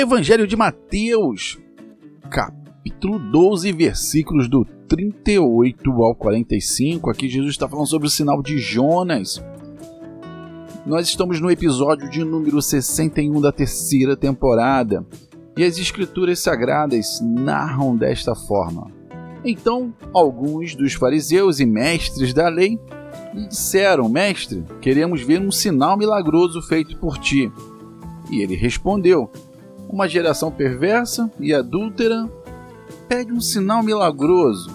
Evangelho de Mateus, capítulo 12, versículos do 38 ao 45. Aqui Jesus está falando sobre o sinal de Jonas. Nós estamos no episódio de número 61 da terceira temporada e as Escrituras Sagradas narram desta forma. Então, alguns dos fariseus e mestres da lei lhe disseram: Mestre, queremos ver um sinal milagroso feito por ti. E ele respondeu: Uma geração perversa e adúltera pede um sinal milagroso,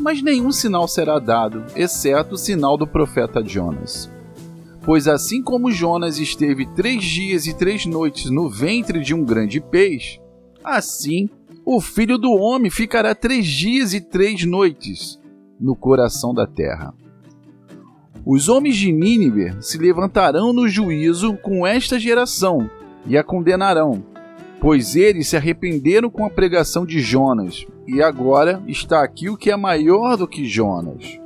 mas nenhum sinal será dado, exceto o sinal do profeta Jonas. Pois assim como Jonas esteve três dias e três noites no ventre de um grande peixe, assim o filho do homem ficará três dias e três noites no coração da terra. Os homens de Nínive se levantarão no juízo com esta geração e a condenarão, pois eles se arrependeram com a pregação de Jonas, e agora está aqui o que é maior do que Jonas.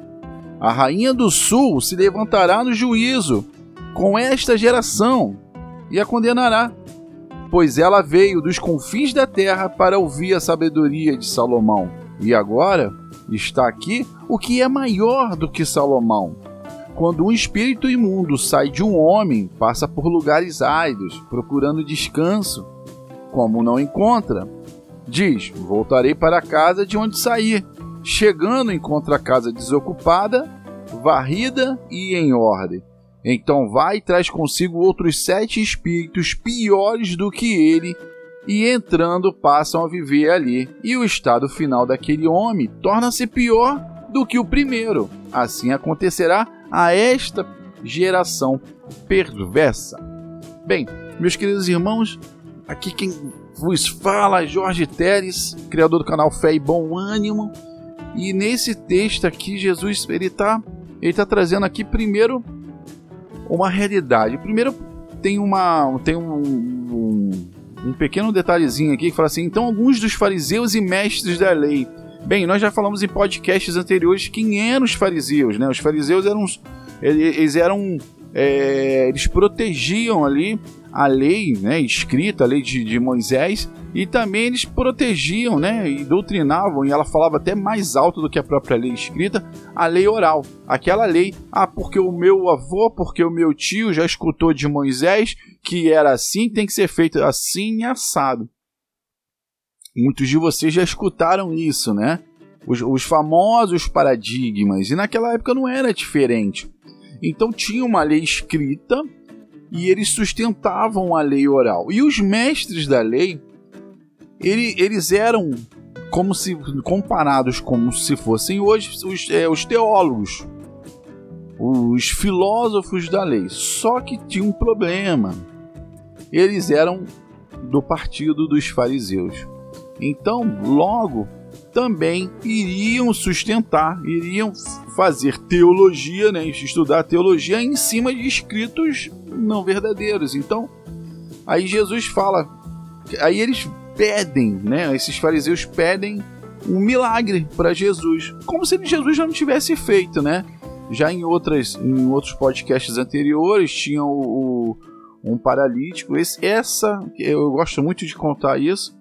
A rainha do sul se levantará no juízo com esta geração e a condenará, pois ela veio dos confins da terra para ouvir a sabedoria de Salomão. E agora está aqui o que é maior do que Salomão. Quando um espírito imundo sai de um homem, passa por lugares áridos, procurando descanso. Como não encontra, diz: Voltarei para a casa de onde saí. Chegando, encontra a casa desocupada, varrida e em ordem. Então vai e traz consigo outros sete espíritos piores do que ele, e entrando passam a viver ali. E o estado final daquele homem torna-se pior do que o primeiro. Assim acontecerá a esta geração perversa. Bem, meus queridos irmãos, aqui quem vos fala é Jorge Teres, criador do canal Fé e Bom Ânimo. E nesse texto aqui, Jesus ele está ele tá trazendo aqui primeiro uma realidade. Primeiro tem uma tem um, um, um pequeno detalhezinho aqui que fala assim: então alguns dos fariseus e mestres da lei Bem, nós já falamos em podcasts anteriores quem eram os fariseus, né? Os fariseus eram eles eram é, eles protegiam ali a lei né, escrita, a lei de, de, Moisés, e também eles protegiam né, e doutrinavam, e ela falava até mais alto do que a própria lei escrita, a lei oral. Aquela lei, ah, porque o meu avô, porque o meu tio já escutou de Moisés que era assim, tem que ser feito assim e assado. Muitos de vocês já escutaram isso, né? Os, os famosos paradigmas, e naquela época não era diferente. Então tinha uma lei escrita e eles sustentavam a lei oral. E os mestres da lei, ele, eles eram como se comparados como se fossem hoje os, é, os teólogos, os filósofos da lei. Só que tinha um problema. Eles eram do partido dos fariseus. Então, logo, também iriam sustentar, iriam fazer teologia, né, estudar teologia em cima de escritos não verdadeiros. Então, aí Jesus fala, aí eles pedem, né, esses fariseus pedem um milagre para Jesus, como se Jesus já não tivesse feito, né? Já em outras, em outros podcasts anteriores tinha o, o um paralítico. Esse, essa eu gosto muito de contar isso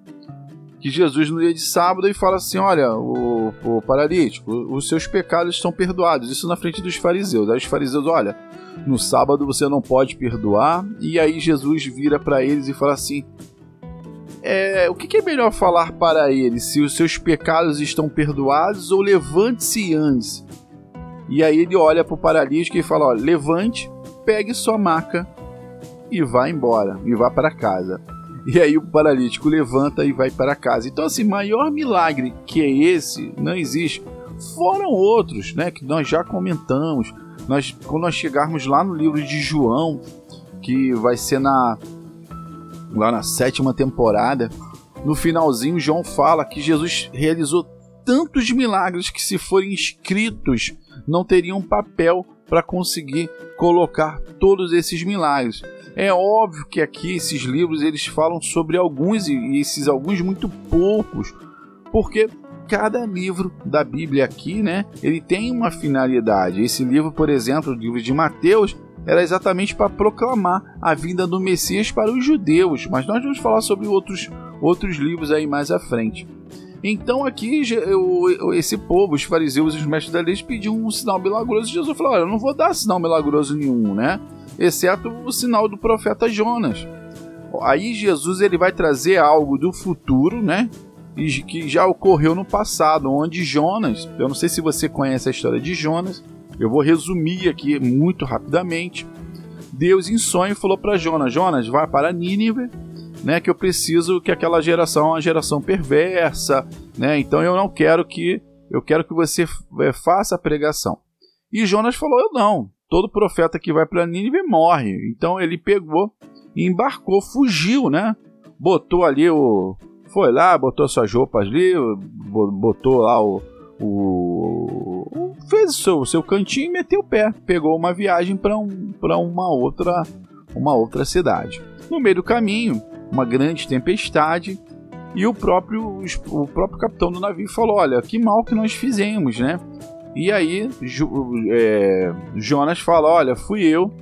que Jesus no dia de sábado e fala assim: Olha, o, o paralítico, os seus pecados estão perdoados. Isso na frente dos fariseus. Aí os fariseus, olha, no sábado você não pode perdoar. E aí Jesus vira para eles e fala assim: é, o que, é melhor falar para eles? Se os seus pecados estão perdoados ou levante-se antes? E aí ele olha para o paralítico e fala: ó, levante, pegue sua maca e vá embora, e vá para casa. E aí o paralítico levanta e vai para casa. Então, assim, maior milagre que é esse não existe. Foram outros, né? Que nós já comentamos. Nós, quando nós chegarmos lá no livro de João, que vai ser na lá na sétima temporada, no finalzinho João fala que Jesus realizou tantos milagres que se forem escritos não teriam papel para conseguir colocar todos esses milagres. É óbvio que aqui esses livros eles falam sobre alguns e esses alguns muito poucos, porque cada livro da Bíblia aqui, né, ele tem uma finalidade. Esse livro, por exemplo, o livro de Mateus, era exatamente para proclamar a vinda do Messias para os judeus, mas nós vamos falar sobre outros, outros livros aí mais à frente. Então aqui esse povo, os fariseus e os mestres da lei pediam um sinal milagroso. Jesus falou: Olha, eu não vou dar sinal milagroso nenhum, né? Exceto o sinal do profeta Jonas. Aí Jesus ele vai trazer algo do futuro, né? E que já ocorreu no passado, onde Jonas, eu não sei se você conhece a história de Jonas, eu vou resumir aqui muito rapidamente. Deus em sonho falou para Jonas: Jonas, vai para Nínive, né? Que eu preciso que aquela geração é uma geração perversa, né? Então eu não quero que eu quero que você é, faça a pregação. E Jonas falou: eu não. Todo profeta que vai para Nínive morre. Então ele pegou e embarcou, fugiu, né? Botou ali o, foi lá, botou suas roupas ali, botou lá o, o fez o seu, seu cantinho e meteu o pé. Pegou uma viagem para um, uma outra uma outra cidade. No meio do caminho, uma grande tempestade e o próprio o próprio capitão do navio falou: olha, que mal que nós fizemos, né? E aí é, Jonas fala: olha, fui eu.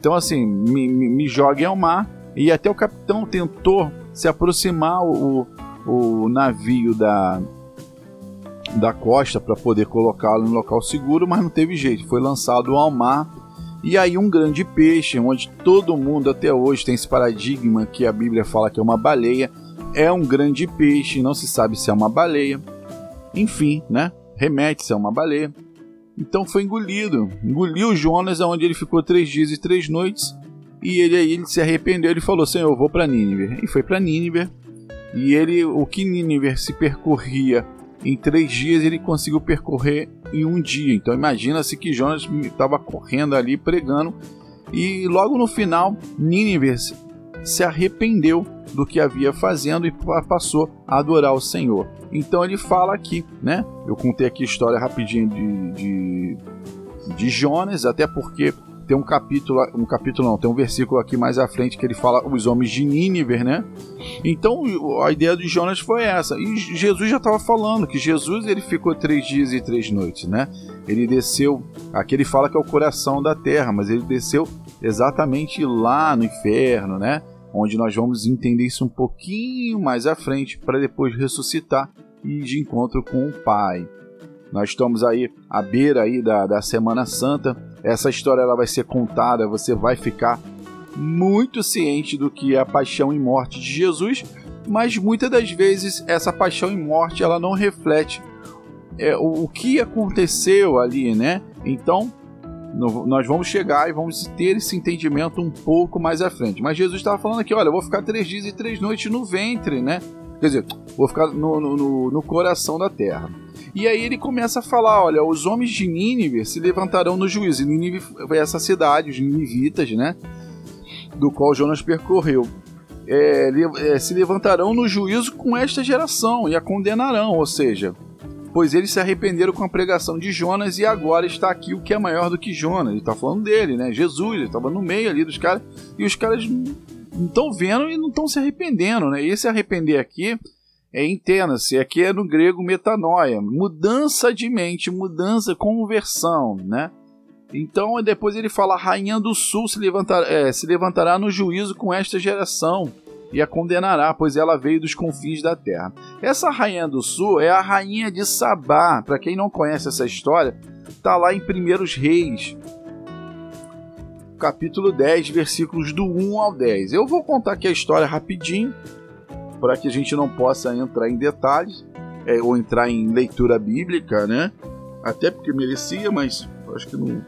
Então assim, me, me, me joguem ao mar. E até o capitão tentou se aproximar o, o navio da da costa para poder colocá-lo em local seguro, mas não teve jeito, foi lançado ao mar. E aí um grande peixe, onde todo mundo até hoje tem esse paradigma que a Bíblia fala que é uma baleia, é um grande peixe, não se sabe se é uma baleia. Enfim, né? Remete-se a uma baleia. Então foi engolido. Engoliu Jonas, onde ele ficou três dias e três noites. E ele aí ele se arrependeu. Ele falou: Senhor, eu vou para Nínive. E foi para Nínive. E ele, o que Nínive se percorria em três dias ele conseguiu percorrer em um dia. Então imagina-se que Jonas estava correndo ali pregando e logo no final Nínive se arrependeu do que havia fazendo e passou a adorar o Senhor. Então ele fala aqui, né? Eu contei aqui a história rapidinho de, de, de Jonas, até porque tem um capítulo, um capítulo não, tem um versículo aqui mais à frente que ele fala os homens de Nínive, né? Então a ideia de Jonas foi essa. E Jesus já estava falando que Jesus ele ficou três dias e três noites, né? Ele desceu, aqui ele fala que é o coração da terra, mas ele desceu exatamente lá no inferno, né? Onde nós vamos entender isso um pouquinho mais à frente para depois ressuscitar e de encontro com o Pai. Nós estamos aí à beira aí da, da Semana Santa. Essa história ela vai ser contada, você vai ficar muito ciente do que é a paixão e morte de Jesus, mas muitas das vezes essa paixão e morte ela não reflete é, o, o que aconteceu ali, né? Então nós vamos chegar e vamos ter esse entendimento um pouco mais à frente. Mas Jesus estava falando aqui, olha, eu vou ficar três dias e três noites no ventre, né? Quer dizer, vou ficar no, no, no coração da terra. E aí ele começa a falar: olha, os homens de Nínive se levantarão no juízo. E Nínive foi essa cidade, os ninivitas, né? Do qual Jonas percorreu. É, é, se levantarão no juízo com esta geração e a condenarão, ou seja, pois eles se arrependeram com a pregação de Jonas e agora está aqui o que é maior do que Jonas. Ele está falando dele, né? Jesus, ele estava no meio ali dos caras e os caras não estão vendo e não estão se arrependendo, né? E esse arrepender aqui é entenda-se, aqui é no grego metanoia, mudança de mente, mudança, conversão, né? Então depois ele fala: a rainha do sul se, levantar, é, se levantará no juízo com esta geração e a condenará, pois ela veio dos confins da terra. Essa rainha do sul é a rainha de Sabá. Para quem não conhece essa história, tá lá em Primeiros Reis, capítulo 10, versículos do 1 ao 10. Eu vou contar aqui a história rapidinho para que a gente não possa entrar em detalhes é, ou entrar em leitura bíblica, né? Até porque merecia, mas acho que não.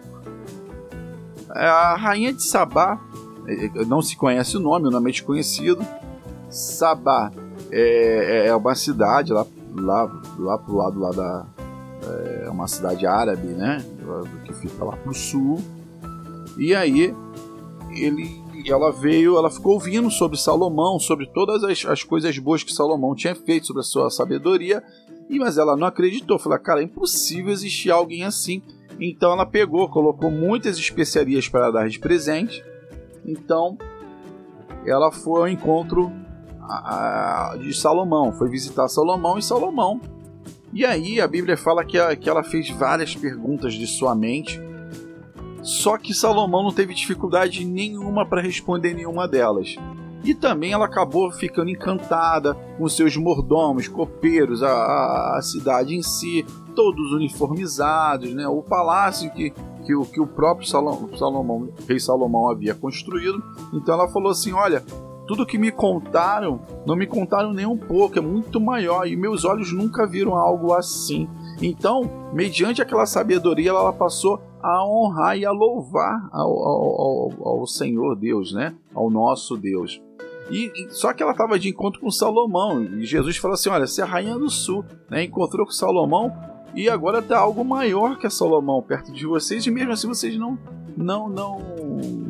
É, a rainha de Sabá, não se conhece o nome, o nome é desconhecido. Sabá é, é uma cidade lá, lá, lá pro lado lá da. É uma cidade árabe, né? Que fica lá pro sul. E aí ele ela veio, ela ficou ouvindo sobre Salomão, sobre todas as, as coisas boas que Salomão tinha feito, sobre a sua sabedoria, e mas ela não acreditou. Falou, cara, é impossível existir alguém assim. Então ela pegou, colocou muitas especiarias para dar de presente. Então ela foi ao encontro de Salomão, foi visitar Salomão e Salomão. E aí a Bíblia fala que, a, que ela fez várias perguntas de sua mente Só que Salomão não teve dificuldade nenhuma para responder nenhuma delas. E também ela acabou ficando encantada com seus mordomos, copeiros, a, a cidade em si, todos uniformizados, né? o palácio que, que, o, que o próprio Salomão, Salomão, rei Salomão havia construído. Então ela falou assim: Olha, tudo que me contaram, não me contaram nem um pouco, é muito maior e meus olhos nunca viram algo assim. Então, mediante aquela sabedoria, ela passou a honrar e a louvar ao, ao, ao, ao Senhor Deus, né? Ao nosso Deus. E, só que ela estava de encontro com Salomão. E Jesus falou assim: Olha, você é a rainha do sul, né? Encontrou com Salomão e agora está algo maior que a Salomão perto de vocês, e mesmo assim vocês não não não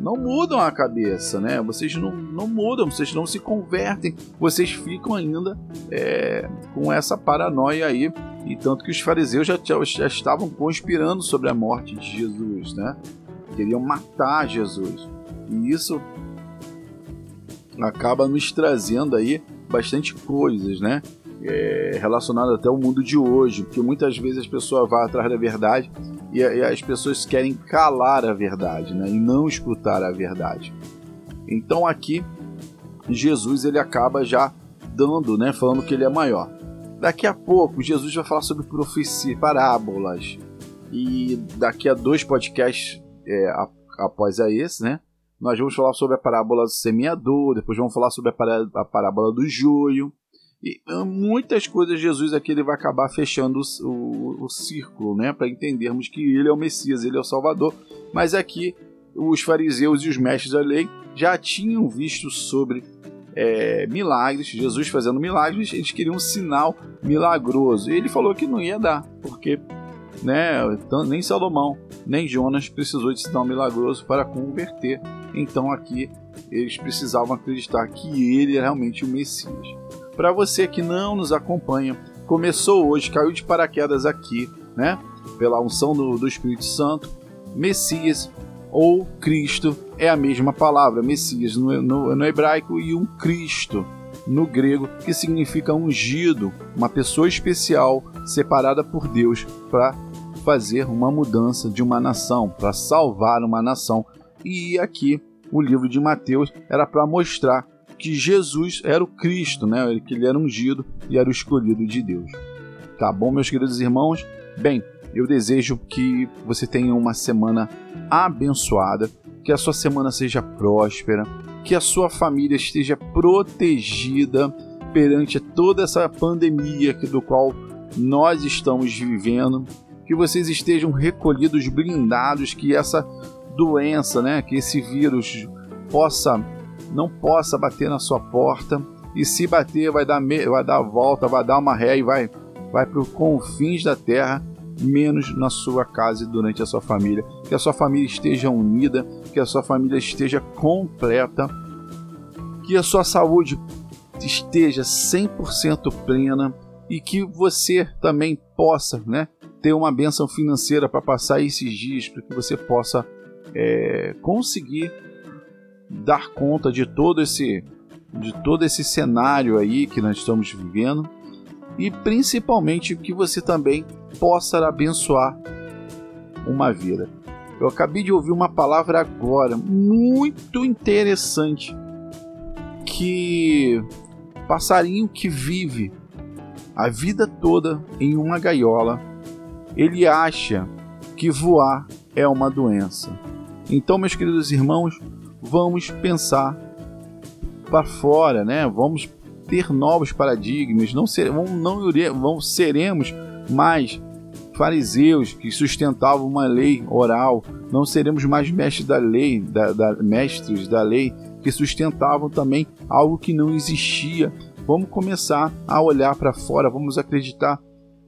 não mudam a cabeça, né? Vocês não, não mudam, vocês não se convertem, vocês ficam ainda é, com essa paranoia aí. E tanto que os fariseus já, já estavam conspirando sobre a morte de Jesus, né? Queriam matar Jesus. E isso acaba nos trazendo aí bastante coisas, né? É, relacionado até ao mundo de hoje, porque muitas vezes as pessoas vão atrás da verdade e, e as pessoas querem calar a verdade, né? E não escutar a verdade. Então aqui Jesus ele acaba já dando, né? Falando que ele é maior. Daqui a pouco Jesus vai falar sobre profecia, parábolas e daqui a dois podcasts é, após a esse, né? Nós vamos falar sobre a parábola do semeador, depois vamos falar sobre a, pará a parábola do joio. E ah, muitas coisas Jesus aqui ele vai acabar fechando o, o, o círculo, né? Para entendermos que ele é o Messias, ele é o Salvador. Mas aqui os fariseus e os mestres da lei já tinham visto sobre é, milagres, Jesus fazendo milagres, eles queriam um sinal milagroso. E ele falou que não ia dar, porque né, nem Salomão, nem Jonas precisou de sinal milagroso para converter. Então aqui eles precisavam acreditar que ele é realmente o Messias. Para você que não nos acompanha, começou hoje, caiu de paraquedas aqui, né? Pela unção do, do Espírito Santo, Messias ou Cristo é a mesma palavra, Messias no, no, no hebraico e um Cristo no grego, que significa ungido, uma pessoa especial separada por Deus para fazer uma mudança de uma nação, para salvar uma nação. E aqui o livro de Mateus era para mostrar que Jesus era o Cristo, né? que ele era ungido e era o escolhido de Deus. Tá bom, meus queridos irmãos? Bem, eu desejo que você tenha uma semana abençoada, que a sua semana seja próspera, que a sua família esteja protegida perante toda essa pandemia do qual nós estamos vivendo, que vocês estejam recolhidos, blindados, que essa doença, né, que esse vírus possa não possa bater na sua porta. E se bater, vai dar, vai dar a volta, vai dar uma ré e vai, vai para os confins da terra, menos na sua casa e durante a sua família. Que a sua família esteja unida, que a sua família esteja completa, que a sua saúde esteja 100% plena e que você também possa né, ter uma benção financeira para passar esses dias, para que você possa é, conseguir dar conta de todo esse de todo esse cenário aí que nós estamos vivendo e principalmente que você também possa abençoar uma vida. Eu acabei de ouvir uma palavra agora muito interessante que passarinho que vive a vida toda em uma gaiola, ele acha que voar é uma doença. Então, meus queridos irmãos, vamos pensar para fora, né? Vamos ter novos paradigmas, não, ser, não, não seremos mais fariseus que sustentavam uma lei oral, não seremos mais mestres da lei, da, da, mestres da lei que sustentavam também algo que não existia. Vamos começar a olhar para fora, vamos acreditar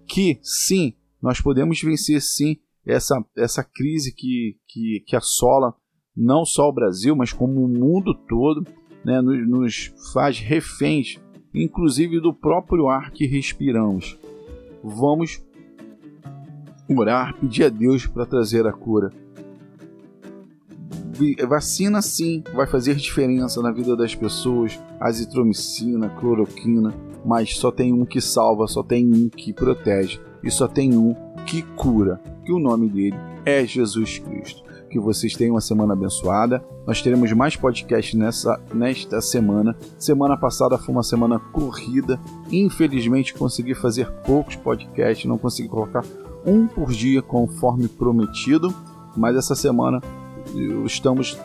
que sim, nós podemos vencer sim essa, essa crise que, que, que assola não só o Brasil, mas como o mundo todo, né, nos, nos faz reféns, inclusive do próprio ar que respiramos. Vamos orar, pedir a Deus para trazer a cura. Vacina sim vai fazer diferença na vida das pessoas, azitromicina, cloroquina, mas só tem um que salva, só tem um que protege e só tem um que cura, que o nome dele é Jesus Cristo que vocês tenham uma semana abençoada. Nós teremos mais podcasts nessa, nesta semana. Semana passada foi uma semana corrida. Infelizmente consegui fazer poucos podcasts, não consegui colocar um por dia conforme prometido. Mas essa semana estamos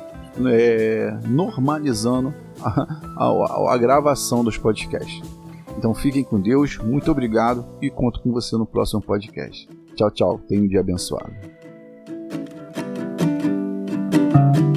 é, normalizando a, a, a gravação dos podcasts. Então fiquem com Deus, muito obrigado e conto com você no próximo podcast. Tchau, tchau. Tenha um dia abençoado. thank you